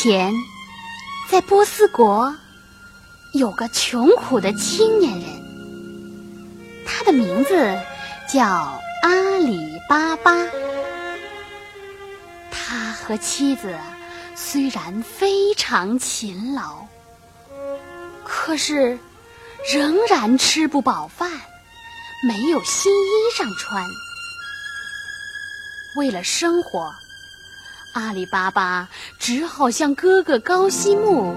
前，在波斯国有个穷苦的青年人，他的名字叫阿里巴巴。他和妻子虽然非常勤劳，可是仍然吃不饱饭，没有新衣裳穿。为了生活。阿里巴巴只好向哥哥高西木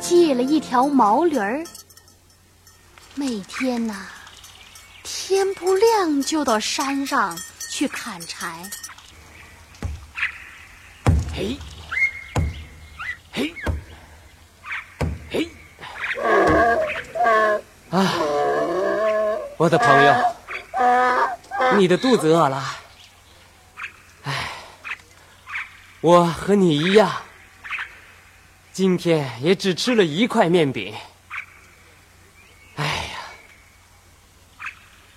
借了一条毛驴儿。每天呐，天不亮就到山上去砍柴。嘿，嘿，嘿！啊，我的朋友，你的肚子饿了。我和你一样，今天也只吃了一块面饼。哎呀，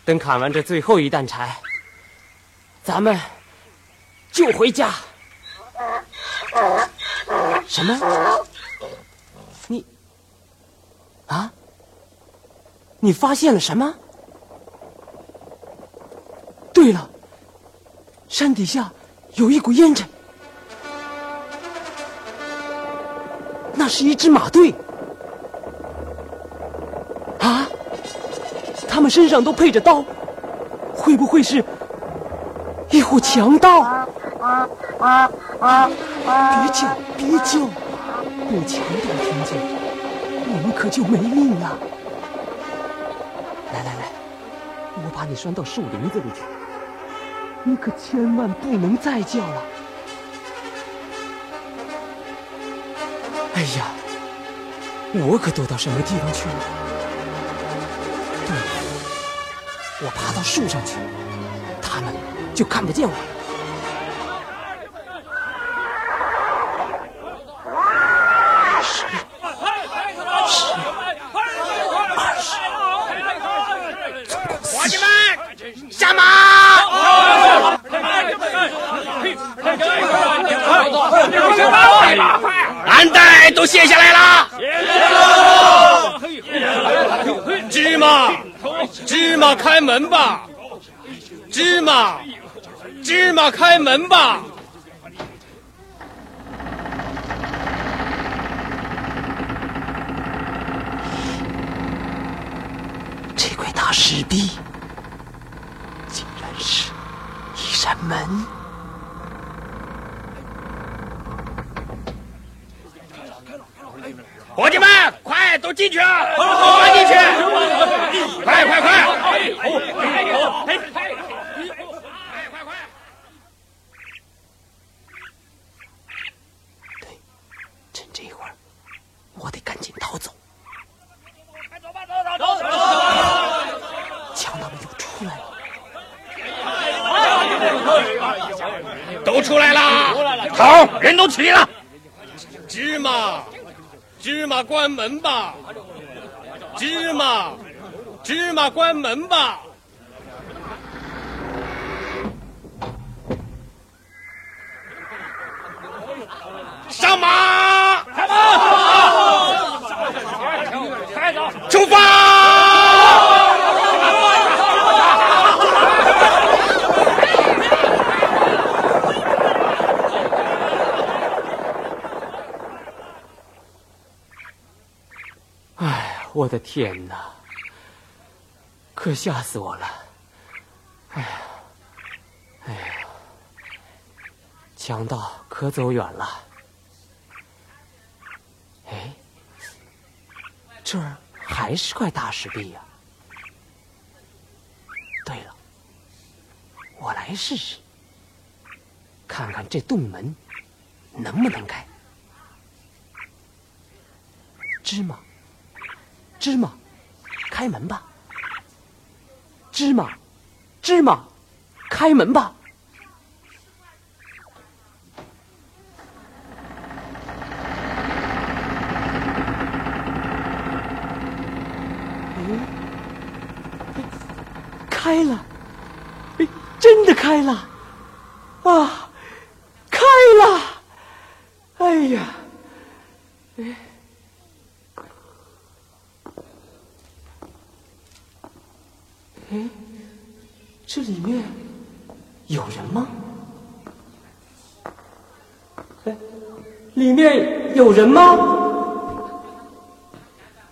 等砍完这最后一担柴，咱们就回家。什么？你啊？你发现了什么？对了，山底下有一股烟尘。那是一支马队啊！他们身上都配着刀，会不会是一伙强盗？别叫，别叫！被强盗听见，我们可就没命了。来来来，我把你拴到树林子里去，你可千万不能再叫了。哎呀，我可躲到什么地方去了？对，我爬到树上去，他们就看不见我了。十、十、二十，伙计们，下马！都卸下来了。芝麻，芝麻开门吧！芝麻，芝麻开门吧！这块大石壁，竟然是一扇门。伙计们，快都进去啊！快进去！快快快！快快！对，趁这一会儿，我得赶紧逃走。快走吧，走走走走！强盗们又出来了，都出来了！好，人都齐了。芝麻。芝麻关门吧，芝麻，芝麻关门吧。上马，开马，出发。我的天哪！可吓死我了！哎呀，哎呀，强盗可走远了。哎，这儿还是块大石壁呀。对了，我来试试，看看这洞门能不能开。芝麻。芝麻，开门吧！芝麻，芝麻，开门吧！开了！真的开了！啊，开了！哎呀，哎，哎，这里面有人吗？哎，里面有人吗？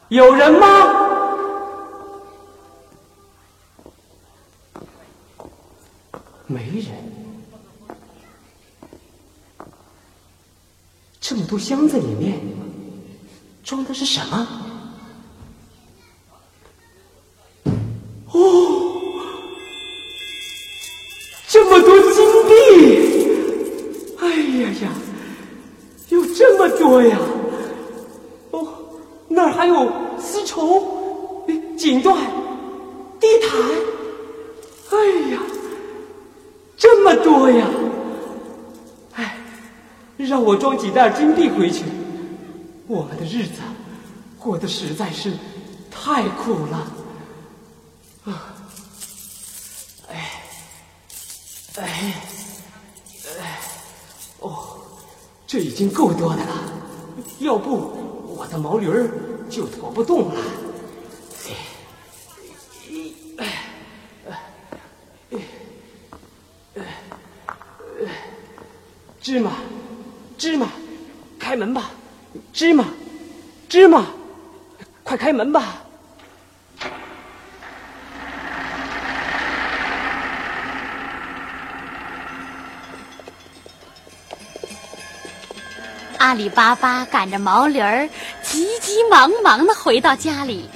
有人吗？没人。这么多箱子里面装的是什么？几袋金币回去。我们的日子过得实在是太苦了。啊，哎，哎，哎，哦，这已经够多的了。要不我的毛驴儿就驮不动了。哎，哎，哎，芝麻。芝麻，开门吧！芝麻，芝麻，快开门吧！阿里巴巴赶着毛驴儿，急急忙忙的回到家里。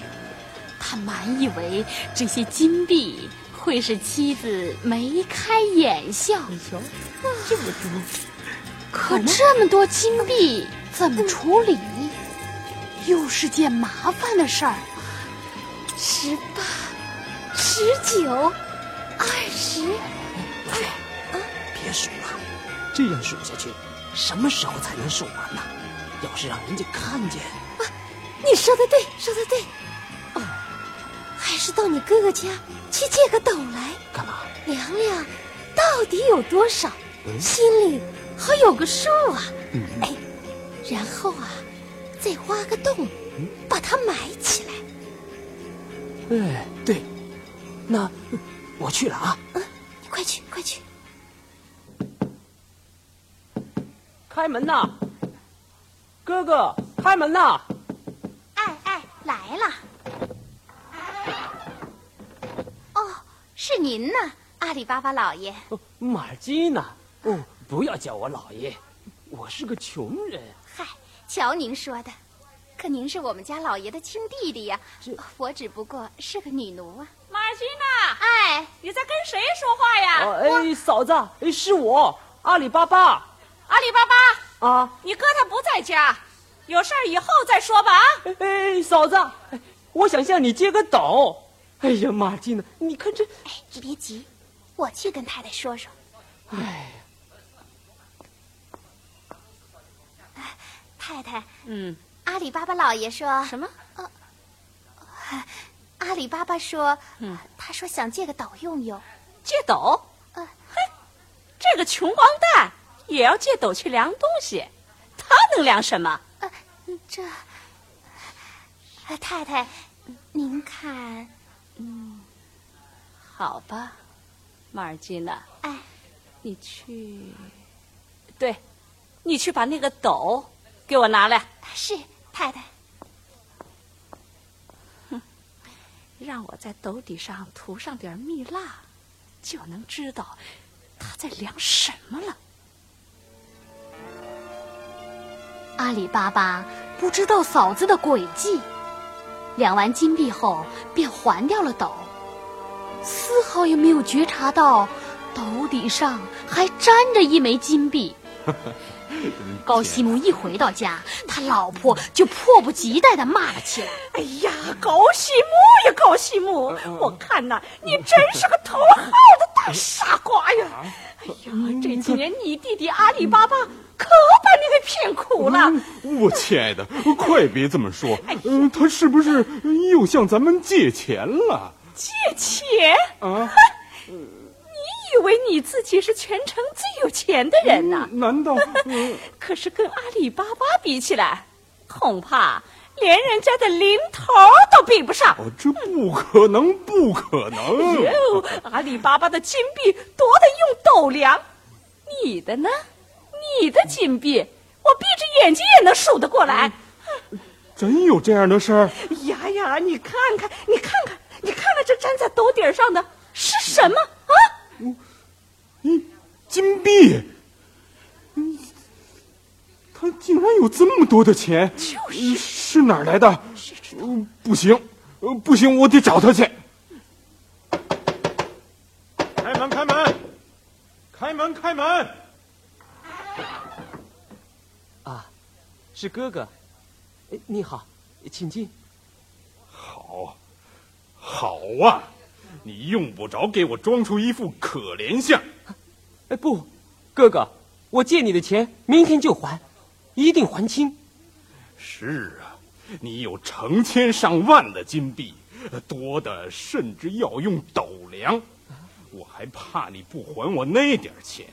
他满以为这些金币会使妻子眉开眼笑。你瞧，这么多。可这么多金币怎么处理？又是件麻烦的事儿。十八、十九、二十，哎，别数了，这样数下去，什么时候才能数完呢？要是让人家看见……啊，你说的对，说的对。哦，还是到你哥哥家去借个斗来，干嘛？量量到底有多少，心里。好有个数啊！嗯哎，然后啊，再挖个洞，把它埋起来。哎，对，那我去了啊！嗯，你快去，快去！开门呐，哥哥，开门呐！哎哎，来了。哦，是您呢，阿里巴巴老爷。马尔基呢？哦。不要叫我老爷，我是个穷人。嗨，瞧您说的，可您是我们家老爷的亲弟弟呀。这我只不过是个女奴啊。马尔金娜，哎，你在跟谁说话呀？哎，嫂子，哎，是我，阿里巴巴。阿里巴巴啊，你哥他不在家，有事儿以后再说吧。啊，哎，嫂子，我想向你借个斗。哎呀，马金呢？你看这……哎，你别急，我去跟太太说说。哎。太太，嗯，阿里巴巴老爷说什么？呃，阿里巴巴说，嗯，他说想借个斗用用，借斗？呃，嘿，这个穷光蛋也要借斗去量东西，他能量什么？呃，这，太太，您看，嗯，好吧，马尔基娜，哎，你去，对，你去把那个斗。给我拿来。是太太。哼，让我在斗底上涂上点蜜蜡，就能知道他在量什么了。阿里巴巴不知道嫂子的诡计，量完金币后便还掉了斗，丝毫也没有觉察到斗底上还粘着一枚金币。高西木一回到家，他老婆就迫不及待的骂了起来：“哎呀，高西木呀，高西木，我看呐，你真是个头号的大傻瓜呀！哎呀，这几年你弟弟阿里巴巴可把你给骗苦了。我亲爱的，快别这么说，嗯，他是不是又向咱们借钱了？借钱啊？”以为你自己是全城最有钱的人呢？难道？可是跟阿里巴巴比起来，恐怕连人家的零头都比不上。哦，这不可能，不可能！哟，阿里巴巴的金币多得用斗量，你的呢？你的金币我闭着眼睛也能数得过来。真有这样的事儿？呀呀，你看看，你看看，你看看，这粘在斗底上的是什么啊？嗯，金币。嗯，他竟然有这么多的钱，就是是哪儿来的？嗯，不行，呃，不行，我得找他去。开门，开门，开门，开门！啊，是哥哥。哎，你好，请进。好，好啊，你用不着给我装出一副可怜相。哎，不，哥哥，我借你的钱明天就还，一定还清。是啊，你有成千上万的金币，多的甚至要用斗量，我还怕你不还我那点钱。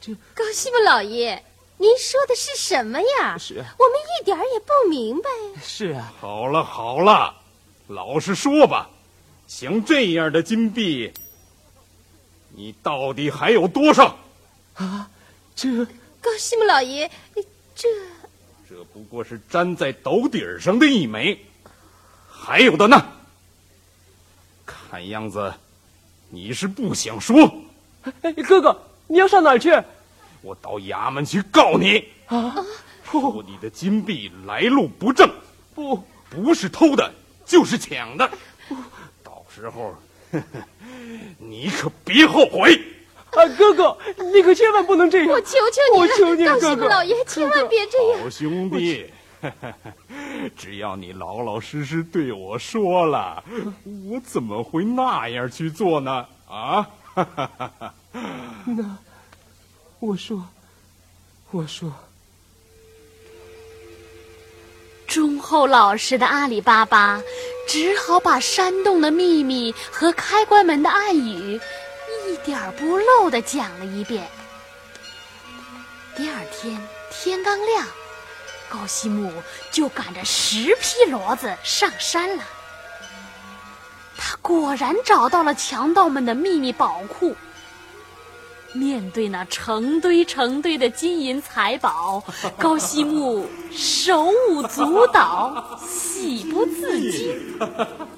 这高西木老爷。您说的是什么呀？是，我们一点也不明白。是啊，好了好了，老实说吧，像这样的金币，你到底还有多少？啊，这高西木老爷，这这不过是粘在斗底儿上的一枚，还有的呢。看样子，你是不想说。哎，哥哥，你要上哪儿去？我到衙门去告你啊！说你的金币来路不正，不，不是偷的，就是抢的。到时候，你可别后悔。啊，哥哥，你可千万不能这样！我求求你了，我求你了，高老爷，千万别这样！好兄弟，只要你老老实实对我说了，我怎么会那样去做呢？啊？那。我说，我说，忠厚老实的阿里巴巴只好把山洞的秘密和开关门的暗语一点不漏的讲了一遍。第二天天刚亮，高西木就赶着十匹骡子上山了。他果然找到了强盗们的秘密宝库。面对那成堆成堆的金银财宝，高西木手舞足蹈，喜不自禁。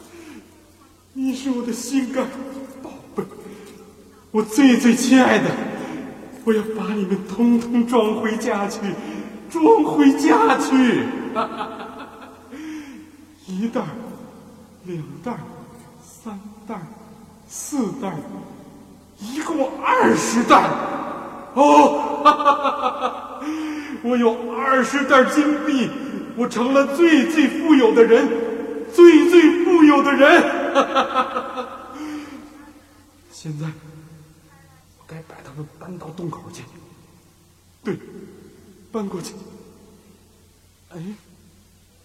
你是我的心肝宝贝，我最最亲爱的，我要把你们通通装回家去，装回家去。一袋，两袋，三袋，四袋。一共二十袋，哦，哈哈哈哈我有二十袋金币，我成了最最富有的人，最最富有的人。现在，我该把他们搬到洞口去。对，搬过去。哎，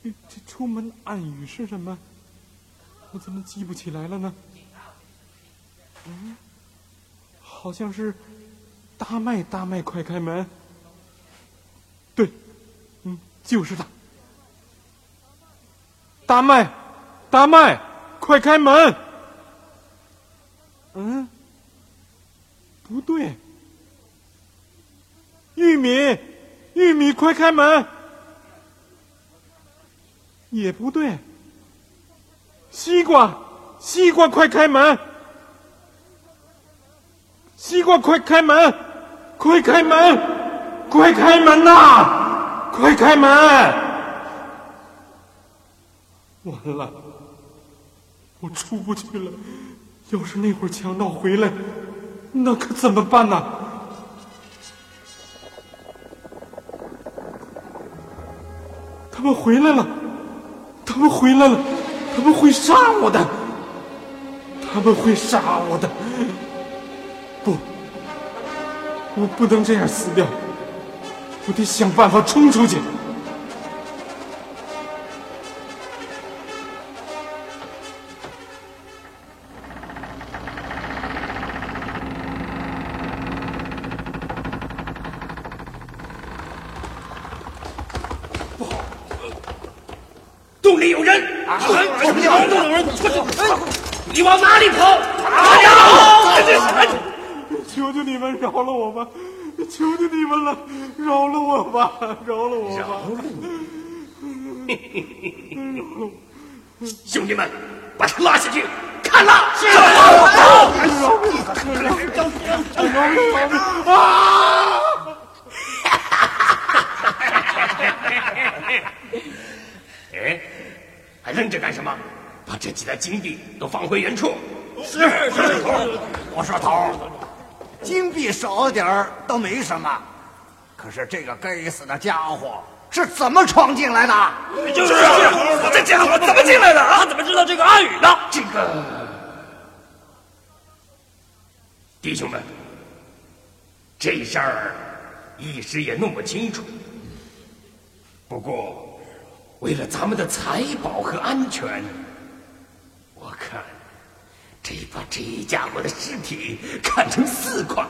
这出门暗语是什么？我怎么记不起来了呢？嗯。好像是，大麦大麦快开门。对，嗯，就是他。大麦，大麦，快开门。嗯，不对。玉米，玉米，快开门。也不对。西瓜，西瓜，快开门。西瓜，快开门！快开门！快开门呐！快开门！完了，我出不去了。要是那会儿强盗回来，那可怎么办呢？他们回来了！他们回来了！他们会杀我的！他们会杀我的！不，我不能这样死掉，我得想办法冲出去。不好，洞里有人！啊！洞里有人？你往哪里跑？求求你们饶了我吧！求求你们了，饶了我吧！饶了我吧！饶了你兄弟们，把他拉下去，砍了！是。啊！哎，还愣着干什么？把这几袋金币都放回原处。是是头，我说头，金币少点儿倒没什么，可是这个该死的家伙是怎么闯进来的？就是这家伙怎么进来的？他怎么知道这个暗语的？这个，弟兄们，这事儿一时也弄不清楚。不过，为了咱们的财宝和安全。这把这家伙的尸体砍成四块，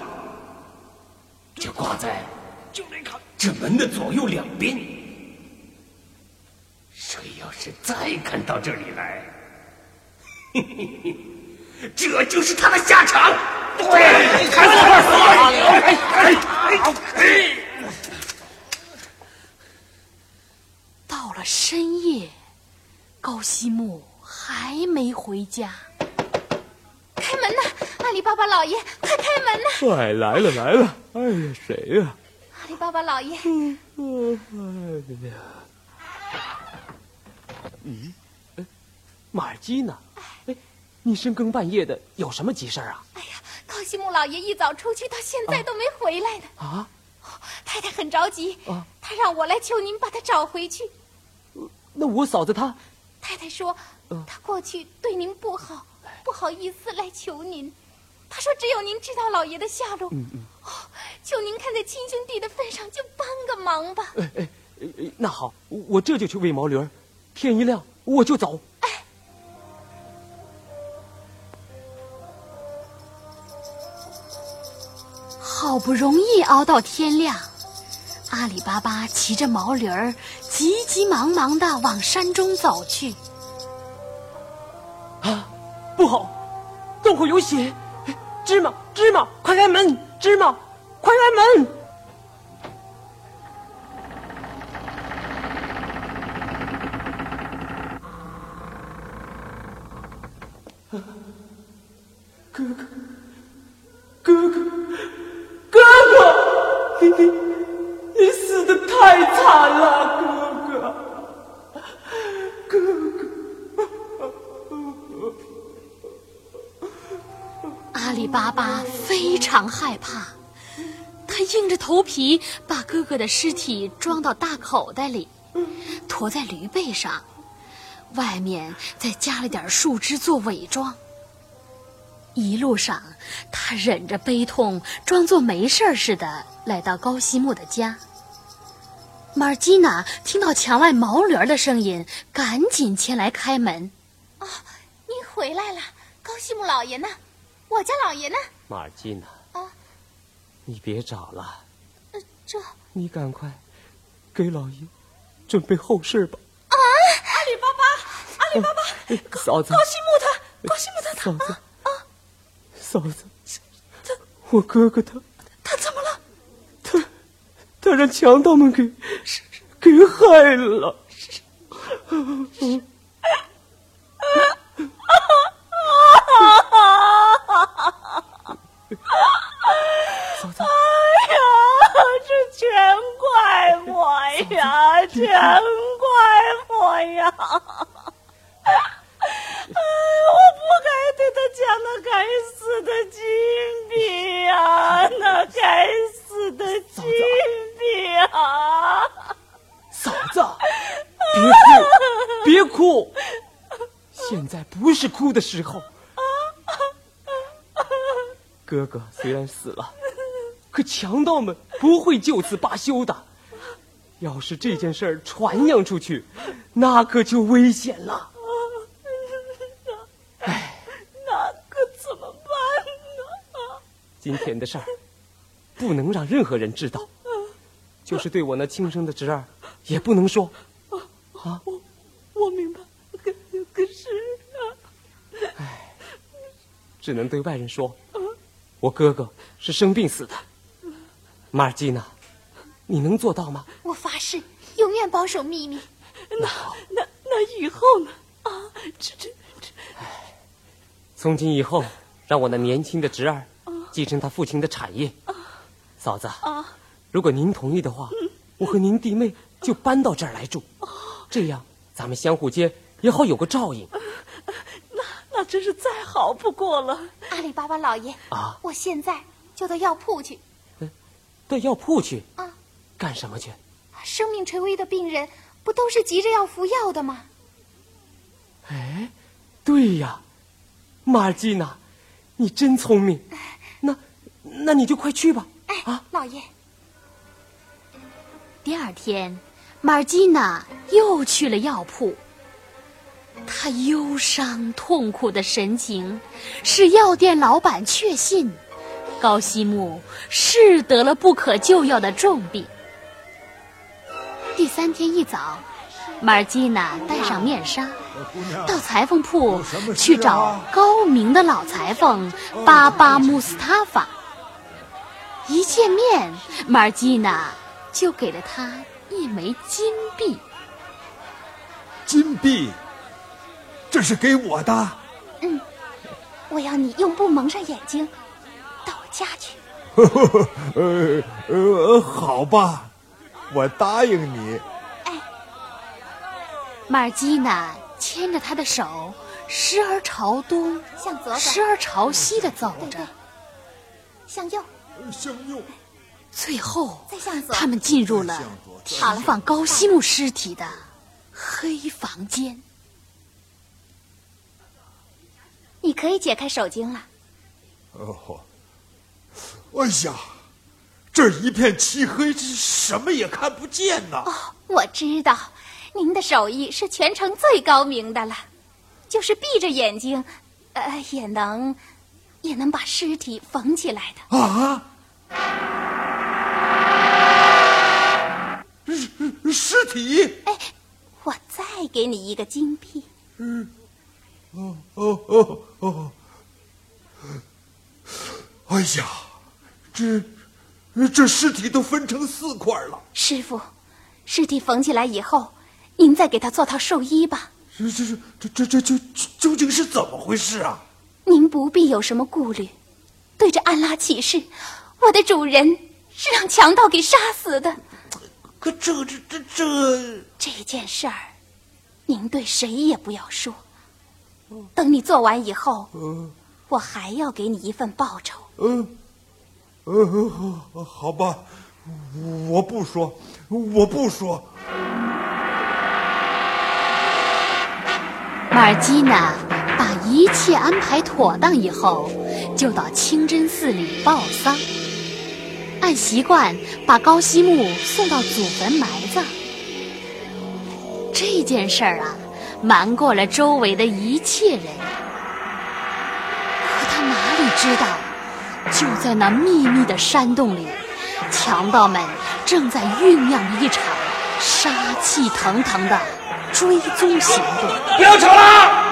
就挂在这门的左右两边。谁要是再敢到这里来，这就是他的下场。对，砍死块死哎哎哎哎！到了深夜，高西木还没回家。开门呐！阿里巴巴老爷，快开门呐！哎，来了来了！哎呀，谁呀？阿里巴巴老爷。哎呀。嗯，哎，马尔基呢？哎，你深更半夜的有什么急事啊？哎呀，高西木老爷一早出去，到现在都没回来呢。啊？太太很着急，他让我来求您把他找回去。那我嫂子她？太太说，她过去对您不好。不好意思来求您，他说只有您知道老爷的下落。嗯嗯，哦，求您看在亲兄弟的份上，就帮个忙吧。哎哎，那好，我这就去喂毛驴儿天一亮我就走。哎，好不容易熬到天亮，阿里巴巴骑着毛驴儿，急急忙忙的往山中走去。有血！芝麻，芝麻，快开门！芝麻，快开门！的尸体装到大口袋里，驮在驴背上，外面再加了点树枝做伪装。一路上，他忍着悲痛，装作没事似的来到高西木的家。马尔基娜听到墙外毛驴的声音，赶紧前来开门。哦，您回来了，高西木老爷呢？我家老爷呢？马尔基娜。啊，你别找了。呃，这。你赶快给老爷准备后事吧。啊！阿里巴巴，阿里巴巴，嫂子，高西木他，高西木他，嫂子，啊，嫂子，他，我哥哥他，他怎么了？他，他让强盗们给给害了。嫂 子，哎呀，这全怪我呀，全怪我呀！哎，我不该对他讲那该死的金币呀，那该死的金币啊！嫂子，别哭，别哭，现在不是哭的时候。哥哥虽然死了，可强盗们不会就此罢休的。要是这件事儿传扬出去，那可就危险了。哎，那可怎么办呢？今天的事儿不能让任何人知道，就是对我那亲生的侄儿，也不能说。啊，我我明白。可可是啊，哎，只能对外人说，我哥哥是生病死的。马尔基娜，你能做到吗？我发誓，永远保守秘密。那那那以后呢？啊，这这这，从今以后，让我那年轻的侄儿继承他父亲的产业。嫂子，如果您同意的话，我和您弟妹就搬到这儿来住，这样咱们相互间也好有个照应。那那真是再好不过了。阿里巴巴老爷啊，我现在就到药铺去。到药铺去啊？干什么去？生命垂危的病人不都是急着要服药的吗？哎，对呀，马尔基娜，你真聪明。那，那你就快去吧。哎，啊，老爷。第二天，马尔基娜又去了药铺。她忧伤痛苦的神情，使药店老板确信。高西木是得了不可救药的重病。第三天一早，马尔基娜戴上面纱，到裁缝铺去找高明的老裁缝巴巴穆斯塔法。一见面，马尔基娜就给了他一枚金币。金币，这是给我的。嗯，我要你用布蒙上眼睛。下去。呃呃，好吧，我答应你。哎，马尔基娜牵着他的手，时而朝东，向左时而朝西的走着，向右，向右。最后，他们进入了停放高西木尸体的黑房间。你可以解开手巾了。哦。哎呀，这一片漆黑，这什么也看不见呐！哦，我知道，您的手艺是全城最高明的了，就是闭着眼睛，呃，也能，也能把尸体缝起来的。啊！尸尸体？哎，我再给你一个金币。嗯，哦哦哦哦！哎呀！这，这尸体都分成四块了。师傅，尸体缝起来以后，您再给他做套寿衣吧。这、这、这、这、这、究究竟是怎么回事啊？您不必有什么顾虑。对着安拉起誓，我的主人是让强盗给杀死的。可这、这、这、这这件事儿，您对谁也不要说。等你做完以后，我还要给你一份报酬。嗯。呃，好吧，我不说，我不说。马尔基娜把一切安排妥当以后，就到清真寺里报丧，按习惯把高西木送到祖坟埋葬。这件事儿啊，瞒过了周围的一切人，可他哪里知道？就在那秘密的山洞里，强盗们正在酝酿一场杀气腾腾的追踪行动。不要吵了！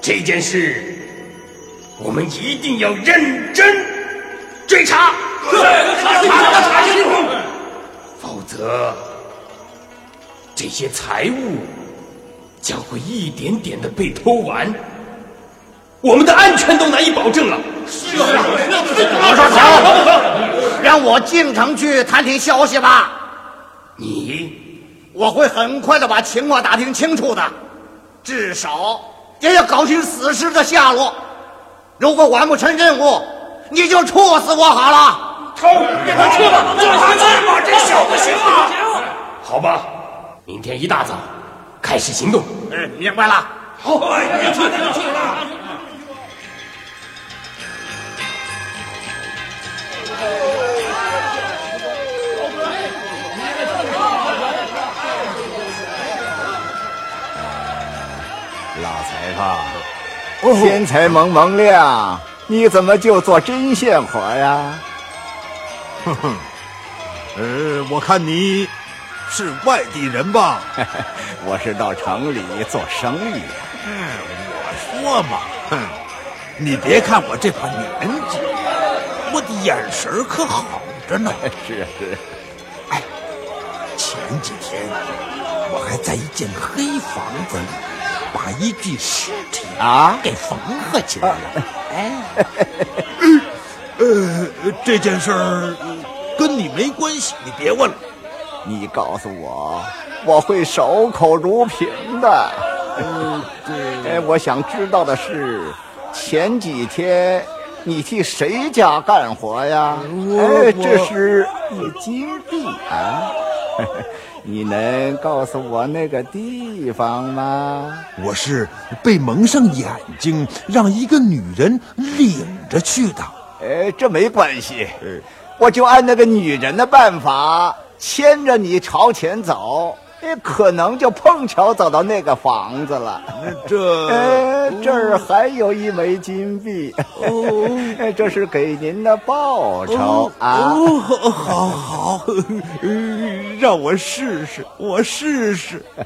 这件事，我们一定要认真追查，查查查清楚，否则这些财物将会一点点的被偷完。我们的安全都难以保证了。是啊，我说行，让我进城去探听消息吧。你，我会很快的把情况打听清楚的，至少也要搞清死尸的下落。如果完不成任务，你就处死我好了。偷，别他去了，就他去吧，这小子行吗？好吧，明天一大早开始行动。嗯，明白了。好，别去了，去了。老裁缝，天才蒙蒙亮，你怎么就做针线活呀？哼哼，呃，我看你是外地人吧？我是到城里做生意。我说嘛，哼！你别看我这把年纪，我的眼神可好着呢。是是。哎，前几天我还在一间黑房子里把一具尸体啊给缝合起来了。哎，呃，这件事儿跟你没关系，你别问了。你告诉我，我会守口如瓶的。嗯，对。哎，我想知道的是，前几天你替谁家干活呀？哎，这是一金币啊！你能告诉我那个地方吗？我是被蒙上眼睛，让一个女人领着去的。哎，这没关系，我就按那个女人的办法。牵着你朝前走，哎，可能就碰巧走到那个房子了。这，哎，这儿还有一枚金币，哦，这是给您的报酬啊！哦，好好，让我试试，我试试。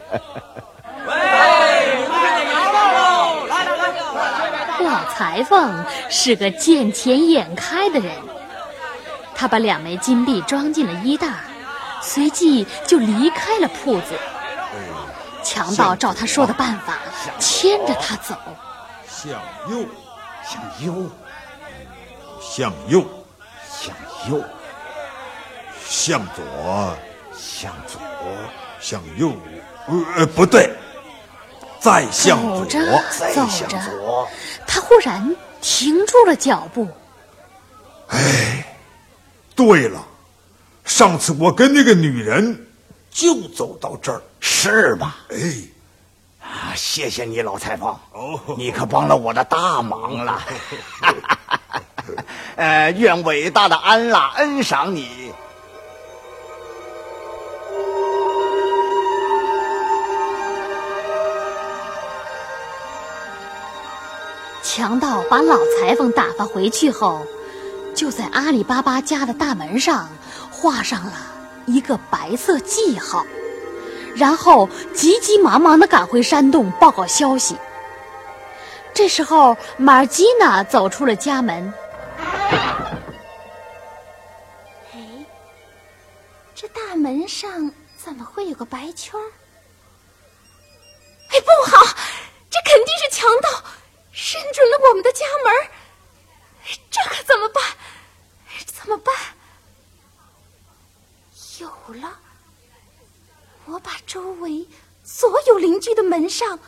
喂，快点摇喽！来来来，老裁缝是个见钱眼开的人，他把两枚金币装进了衣袋。随即就离开了铺子。强盗照他说的办法，牵着他走。向右，向右，向右，向右，向左，向左，向右。呃，不对，再向左，再向左。他忽然停住了脚步。哎，对了。上次我跟那个女人就走到这儿，是吧？哎，啊，谢谢你，老裁缝，哦，你可帮了我的大忙了。呃，愿伟大的安拉恩赏你。强盗把老裁缝打发回去后，就在阿里巴巴家的大门上。画上了一个白色记号，然后急急忙忙地赶回山洞报告消息。这时候，马尔基娜走出了家门。哎，这大门上怎么会有个白圈儿？哎，不好，这肯定是强盗伸准了我们的家门。这可怎么办？怎么办？有了！我把周围所有邻居的门上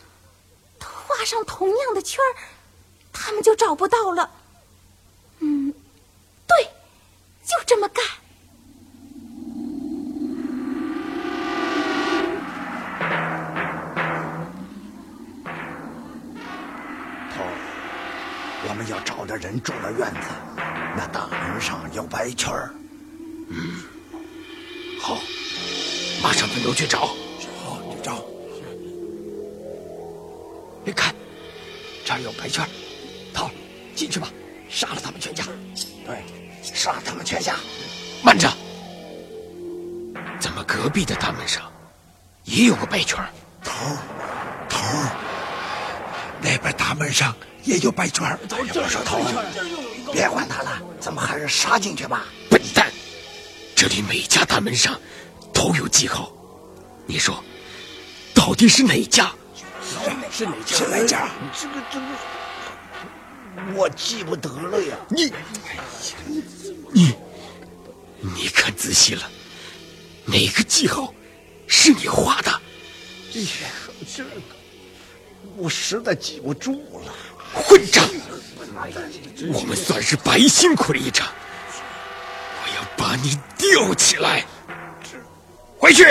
都画上同样的圈儿，他们就找不到了。嗯，对，就这么干。头，我们要找的人住的院子，那大门上有白圈儿。嗯。好，马上分头去找。好，去找。你看，这儿有白圈。头，进去吧，杀了他们全家。对，杀了他们全家。慢着，怎么隔壁的大门上也有个白圈？头，头，那边大门上也有白圈。我说头，别管他了，咱们还是杀进去吧。笨蛋！这里每家大门上都有记号，你说到底是哪家？是哪家？是哪家？这个这个，我记不得了呀！你你你看仔细了，哪个记号是你画的？哎呀，这我实在记不住了。混账！我们算是白辛苦了一场。你吊起来，回去。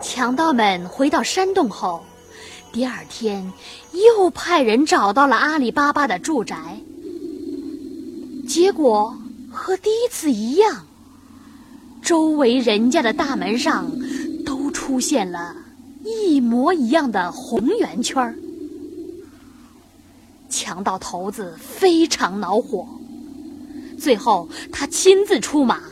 强盗们回到山洞后，第二天又派人找到了阿里巴巴的住宅，结果和第一次一样，周围人家的大门上都出现了。一模一样的红圆圈儿，强盗头子非常恼火。最后，他亲自出马，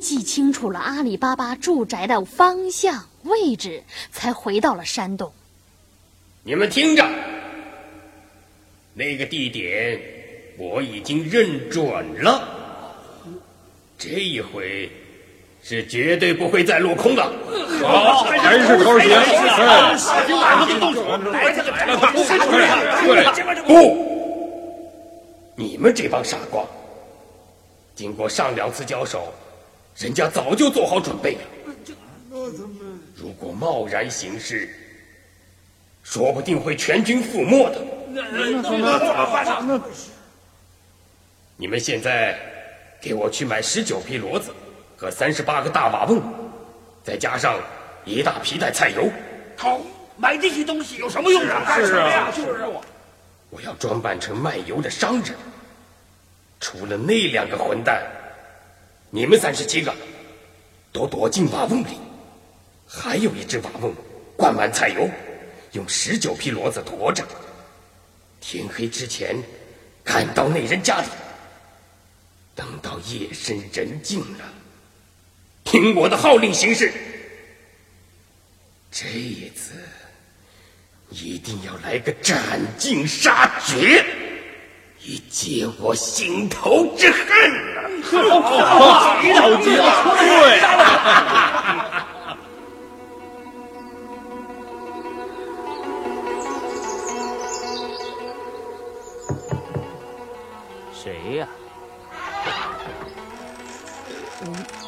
记清楚了阿里巴巴住宅的方向位置，才回到了山洞。你们听着，那个地点我已经认准了，这一回是绝对不会再落空的。好，还是头儿姐。不，你们这帮傻瓜，经过上两次交手，人家早就做好准备了。如果贸然行事，说不定会全军覆没的。那？你们现在给我去买十九匹骡子和三十八个大瓦瓮，再加上一大皮袋菜油。好，买这些东西有什么用啊？是啊，就是我。我要装扮成卖油的商人。除了那两个混蛋，你们三十七个都躲进瓦瓮里，还有一只瓦瓮灌满菜油，用十九匹骡子驮着。天黑之前赶到那人家里。等到夜深人静了，听我的号令行事。这一次一定要来个斩尽杀绝，以解我心头之恨！好极了，对。谁呀？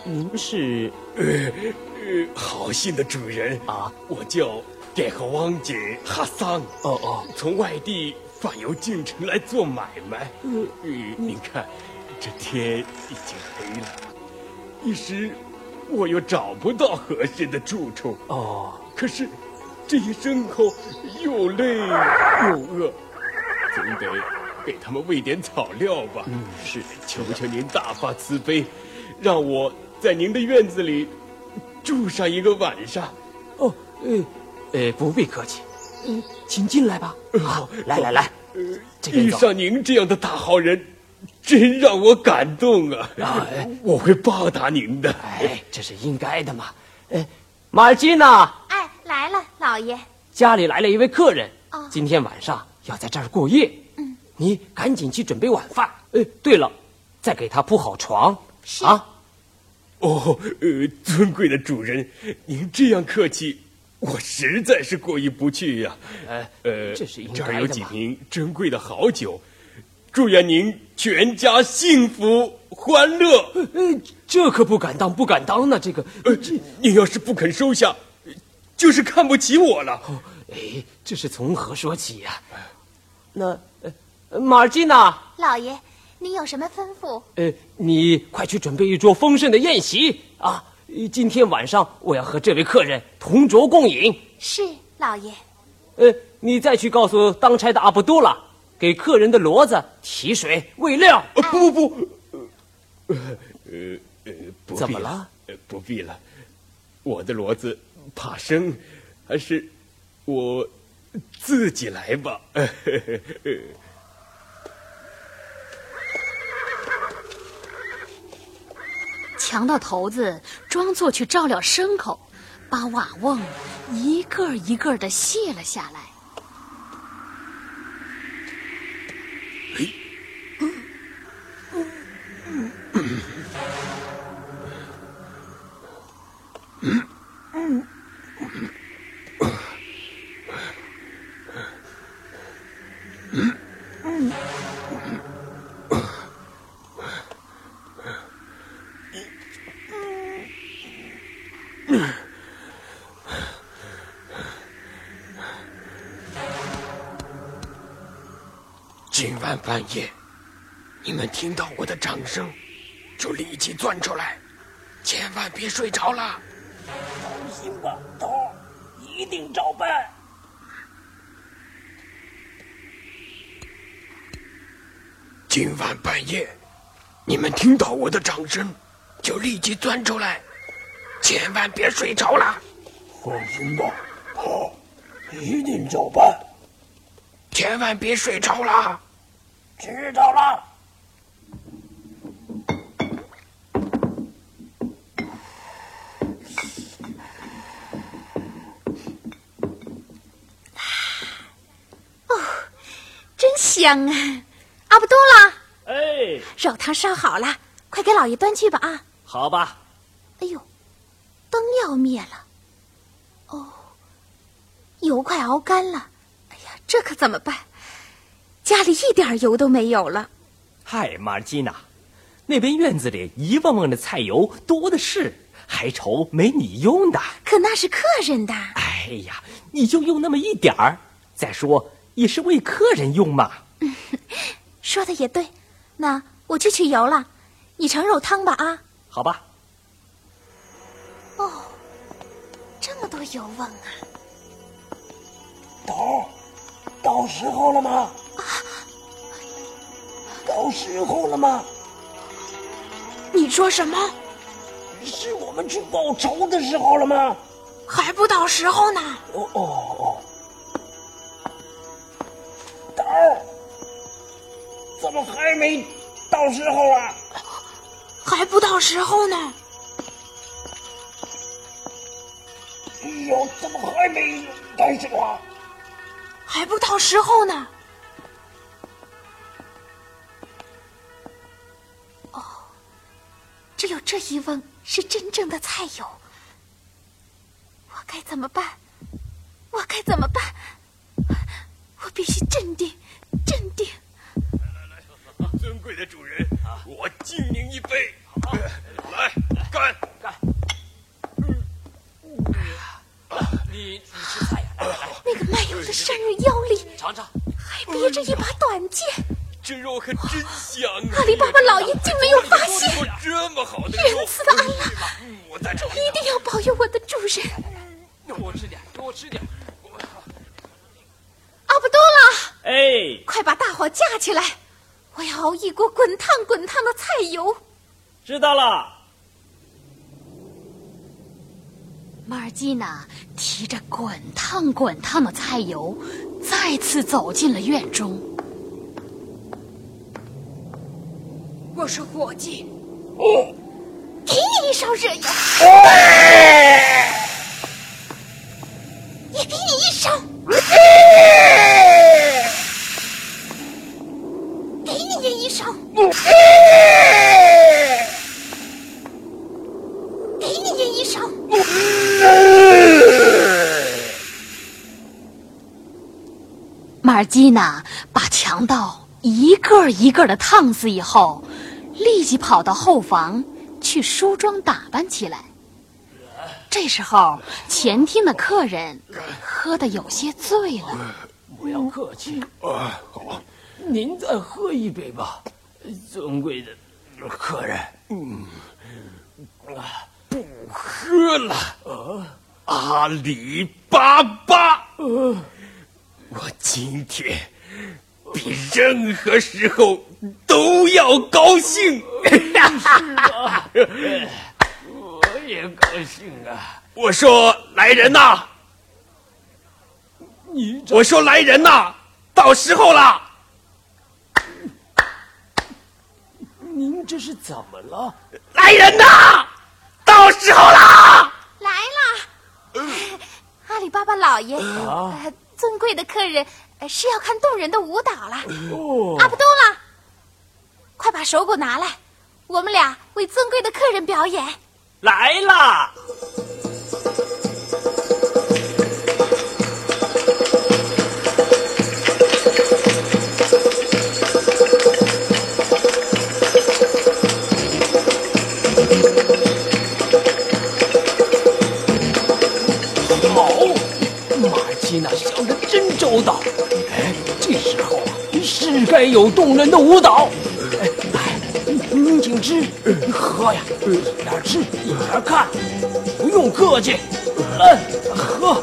您是？呃呃，好心的主人啊，我叫盖和汪姐哈桑。哦哦，从外地发邮进城来做买卖。嗯呃，您看，这天已经黑了，一时我又找不到合适的住处。哦，可是这些牲口又累又饿，总得给他们喂点草料吧。嗯，是，求求您大发慈悲，让我在您的院子里住上一个晚上。哦，呃，呃，不必客气，嗯，请进来吧。好，来来来。遇上您这样的大好人，真让我感动啊！啊哎我会报答您的。哎，这是应该的嘛。哎，马尔基娜，哎，来了，老爷。家里来了一位客人，哦今天晚上要在这儿过夜。嗯，你赶紧去准备晚饭。哎，对了，再给他铺好床。是啊，哦，呃，尊贵的主人，您这样客气，我实在是过意不去呀、呃呃，这是应这儿有。几瓶珍贵的好酒，祝愿您全家幸福欢乐。呃，这可不敢当，不敢当呢。这个，呃，您要是不肯收下，就是看不起我了。哎，这是从何说起呀、那，呃，马尔基娜，老爷，您有什么吩咐？呃，你快去准备一桌丰盛的宴席啊！呃今天晚上我要和这位客人同桌共饮。是，老爷。呃，你再去告诉当差的阿卜杜拉，给客人的骡子提水喂料。呃，不不不，呃呃呃，不必怎么了？呃，不必了，我的骡子怕生，还是我自己来吧。强盗头子装作去照料牲口，把瓦瓮一个一个的卸了下来。半夜，你们听到我的掌声，就立即钻出来，千万别睡着了。放心吧，头儿，一定照办。今晚半夜，你们听到我的掌声，就立即钻出来，千万别睡着了。放心吧，头儿，一定照办。千万别睡着了。知道了。哦，真香啊！阿布多拉，哎，肉汤烧好了，快给老爷端去吧啊！好吧。哎呦，灯要灭了。哦，油快熬干了。哎呀，这可怎么办？家里一点油都没有了。嗨，马尔基娜，那边院子里一瓮瓮的菜油多的是，还愁没你用的？可那是客人的。哎呀，你就用那么一点儿。再说也是为客人用嘛。嗯，说的也对。那我去取油了，你盛肉汤吧啊。好吧。哦，这么多油瓮啊！到，到时候了吗？啊，到时候了吗？你说什么？是我们去报仇的时候了吗？还不到时候呢。哦哦哦！刀儿，怎么还没到时候啊？还不到时候呢。哎呦，怎么还没开始啊？还不到时候呢。只有这一瓮是真正的菜油。我该怎么办？我该怎么办？我必须镇定，镇定。来来来，尊贵的主人，我敬您一杯。来，干干。你你吃菜呀？来来来，那个卖油的生日妖力，尝尝，还别着一把短剑。这肉可真香啊！阿里巴巴老爷竟没有发现，这么好的仁慈的安拉，我在这一定要保佑我的主人。多吃点，多吃点。阿布多拉，哎，快把大火架起来，我要熬一锅滚烫滚烫的菜油。知道了。马尔基娜提着滚烫滚烫的菜油，再次走进了院中。我是伙计，哦，给你一勺热油，也给你一勺，给你也一勺，给你也一勺。马尔基娜把强盗一个一个的烫死以后，立即跑到后房去梳妆打扮起来。这时候，前厅的客人喝得有些醉了。不要客气，啊，好，您再喝一杯吧，尊贵的客人。嗯，啊，不喝了。阿里巴巴。我今天比任何时候都要高兴。是啊，我也高兴啊。我说来人呐！你我说来人呐！到时候了。您这是怎么了？来人呐！到时候了。来啦！阿里巴巴老爷，啊呃，尊贵的客人呃是要看动人的舞蹈了。哦阿布多拉，快把手鼓拿来，我们俩为尊贵的客人表演。来啦！好，马吉娜想的真周到。哎，这时候啊，是该有动人的舞蹈。吃，喝呀，一边吃一边看，不用客气。来，喝。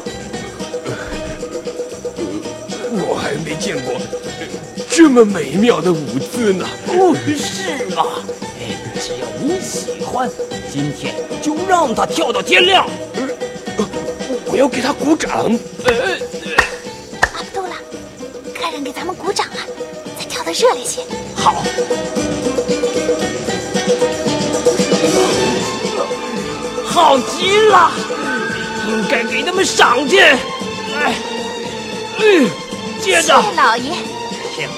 我还没见过这么美妙的舞姿呢。哦，是吗？哎，只要你喜欢，今天就让他跳到天亮。我要给他鼓掌。呃，阿卜杜拉，客人给咱们鼓掌了，再跳得热烈些。好。好极了，应该给他们赏钱。哎，嗯，接着谢，老爷。谢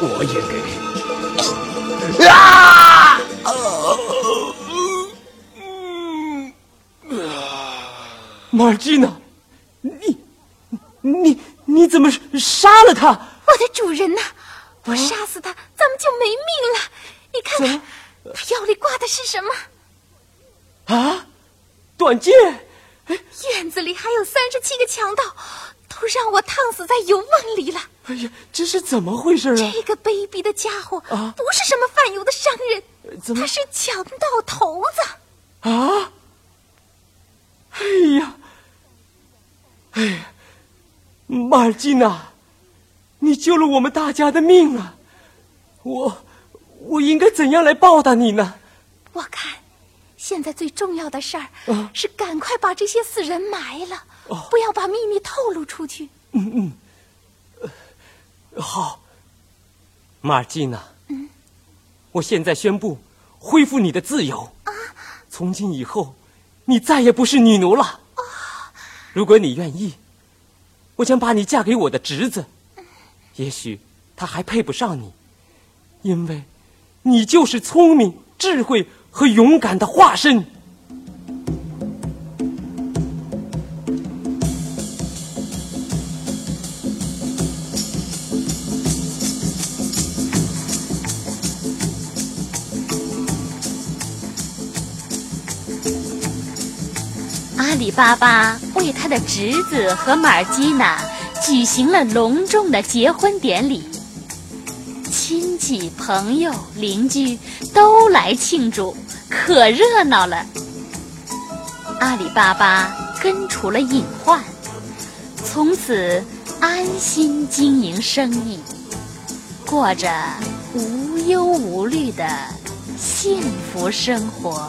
我也给。啊！马尔基娜，你你你怎么杀了他？我的主人呐，不杀死他，咱们就没命了。你看看，他腰里挂的是什么？啊，短剑！院子里还有三十七个强盗，都让我烫死在油瓮里了。哎呀，这是怎么回事啊？这个卑鄙的家伙啊，不是什么贩油的商人，怎么他是强盗头子啊！哎呀，哎呀，马尔基娜，你救了我们大家的命啊！我我应该怎样来报答你呢？我看，现在最重要的事儿啊是赶快把这些死人埋了，哦不要把秘密透露出去。嗯嗯，呃好，马尔基娜，嗯，我现在宣布恢复你的自由。啊，从今以后，你再也不是女奴了。哦如果你愿意，我将把你嫁给我的侄子。也许他还配不上你，因为你就是聪明、智慧和勇敢的化身。阿里巴巴为他的侄子和马尔基娜举行了隆重的结婚典礼，戚、朋友、邻居都来庆祝，可热闹了。阿里巴巴根除了隐患，从此安心经营生意，过着无忧无虑的幸福生活。